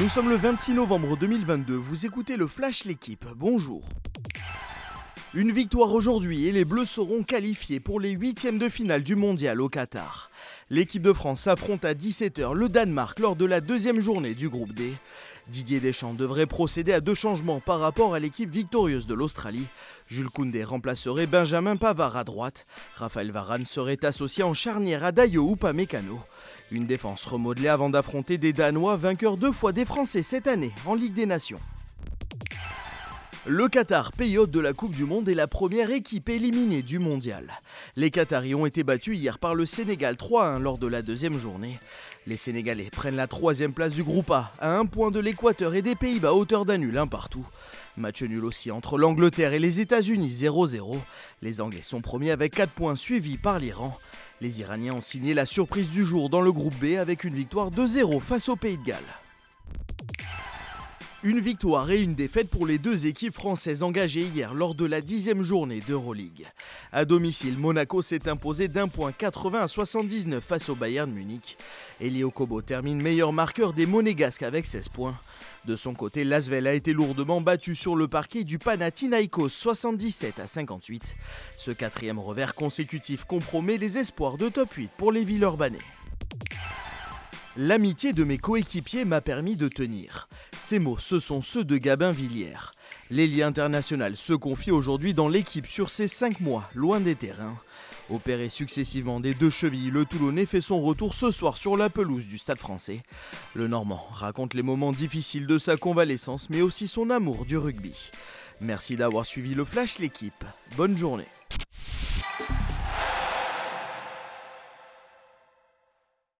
Nous sommes le 26 novembre 2022, vous écoutez le Flash L'équipe, bonjour. Une victoire aujourd'hui et les Bleus seront qualifiés pour les huitièmes de finale du mondial au Qatar. L'équipe de France affronte à 17h le Danemark lors de la deuxième journée du groupe D. Didier Deschamps devrait procéder à deux changements par rapport à l'équipe victorieuse de l'Australie. Jules Koundé remplacerait Benjamin Pavard à droite. Raphaël Varane serait associé en charnière à Dayo ou Pamecano. Une défense remodelée avant d'affronter des Danois vainqueurs deux fois des Français cette année en Ligue des Nations. Le Qatar, pays hôte de la Coupe du Monde, est la première équipe éliminée du mondial. Les Qataris ont été battus hier par le Sénégal 3-1 lors de la deuxième journée. Les Sénégalais prennent la troisième place du groupe A, à un point de l'Équateur et des Pays-Bas, hauteur d'un nul un partout. Match nul aussi entre l'Angleterre et les États-Unis 0-0. Les Anglais sont premiers avec 4 points suivis par l'Iran. Les Iraniens ont signé la surprise du jour dans le groupe B avec une victoire 2-0 face au Pays de Galles. Une victoire et une défaite pour les deux équipes françaises engagées hier lors de la dixième journée d'Euroleague. À domicile, Monaco s'est imposé d'un point 80 à 79 face au Bayern Munich. Elio Kobo termine meilleur marqueur des Monégasques avec 16 points. De son côté, Lasvel a été lourdement battu sur le parquet du Panathinaikos 77 à 58. Ce quatrième revers consécutif compromet les espoirs de top 8 pour les Villeurbanais. L'amitié de mes coéquipiers m'a permis de tenir. Ces mots, ce sont ceux de Gabin Villière. L'ailier international se confie aujourd'hui dans l'équipe sur ses 5 mois, loin des terrains. Opéré successivement des deux chevilles, le Toulonnais fait son retour ce soir sur la pelouse du Stade français. Le Normand raconte les moments difficiles de sa convalescence, mais aussi son amour du rugby. Merci d'avoir suivi le Flash l'équipe. Bonne journée.